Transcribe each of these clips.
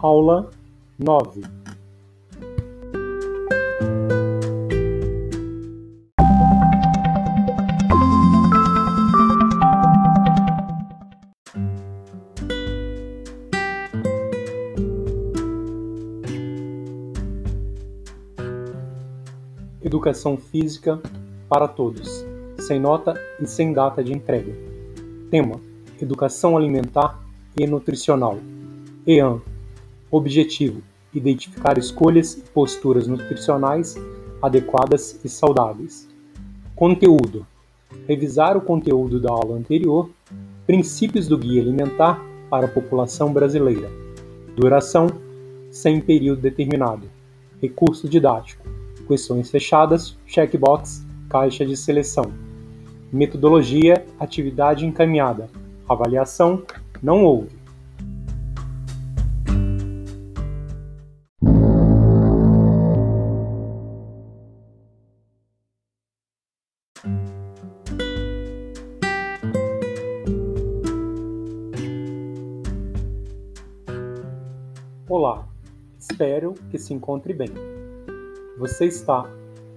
Aula nove Educação Física para Todos, sem nota e sem data de entrega. Tema: Educação Alimentar e Nutricional. EAN. Objetivo: identificar escolhas e posturas nutricionais adequadas e saudáveis. Conteúdo: revisar o conteúdo da aula anterior, princípios do guia alimentar para a população brasileira. Duração: sem período determinado. Recurso didático: questões fechadas, checkbox, caixa de seleção. Metodologia, atividade encaminhada. Avaliação, não houve. Olá, espero que se encontre bem. Você está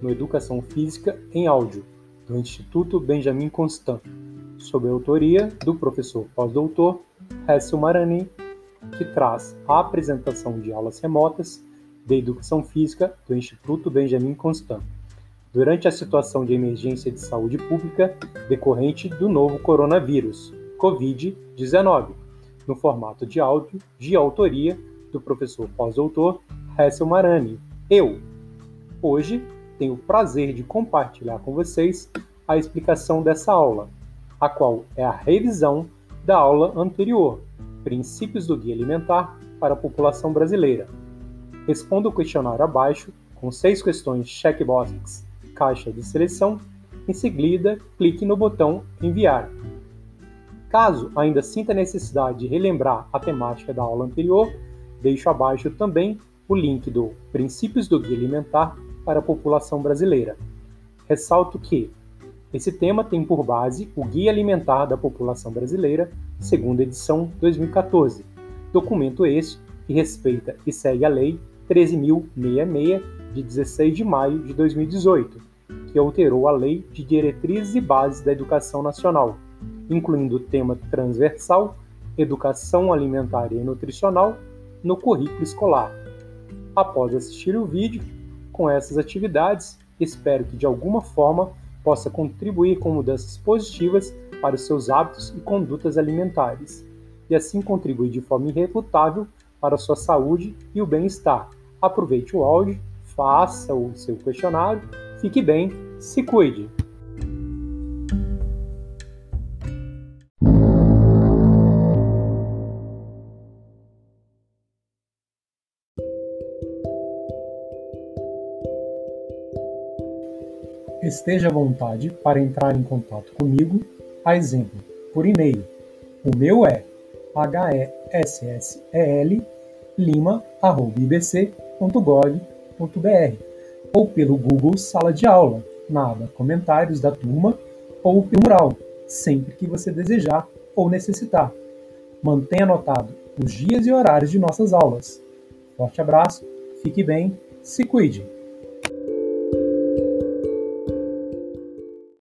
no Educação Física em Áudio, do Instituto Benjamin Constant, sob a autoria do professor pós-doutor Hessel Marani, que traz a apresentação de aulas remotas de Educação Física do Instituto Benjamin Constant, durante a situação de emergência de saúde pública decorrente do novo coronavírus, Covid-19, no formato de áudio de autoria do professor pós-doutor Hessel Marani, eu, Hoje tenho o prazer de compartilhar com vocês a explicação dessa aula, a qual é a revisão da aula anterior, Princípios do Guia Alimentar para a População Brasileira. Responda o questionário abaixo com seis questões checkbox caixa de seleção. Em seguida, clique no botão Enviar. Caso ainda sinta necessidade de relembrar a temática da aula anterior, deixo abaixo também o link do Princípios do Guia Alimentar para a população brasileira. Ressalto que esse tema tem por base o Guia Alimentar da População Brasileira, segunda edição 2014, documento esse que respeita e segue a Lei 13.066, de 16 de maio de 2018, que alterou a Lei de Diretrizes e Bases da Educação Nacional, incluindo o tema transversal Educação Alimentar e Nutricional no currículo escolar. Após assistir o vídeo, com essas atividades, espero que de alguma forma possa contribuir com mudanças positivas para os seus hábitos e condutas alimentares, e assim contribuir de forma irrefutável para a sua saúde e o bem-estar. Aproveite o áudio, faça o seu questionário, fique bem, se cuide! Esteja à vontade para entrar em contato comigo, a exemplo, por e-mail. O meu é hessslima.ibc.gov.br ou pelo Google Sala de Aula, na aba Comentários da Turma ou pelo mural, sempre que você desejar ou necessitar. Mantenha anotado os dias e horários de nossas aulas. Forte abraço, fique bem, se cuide!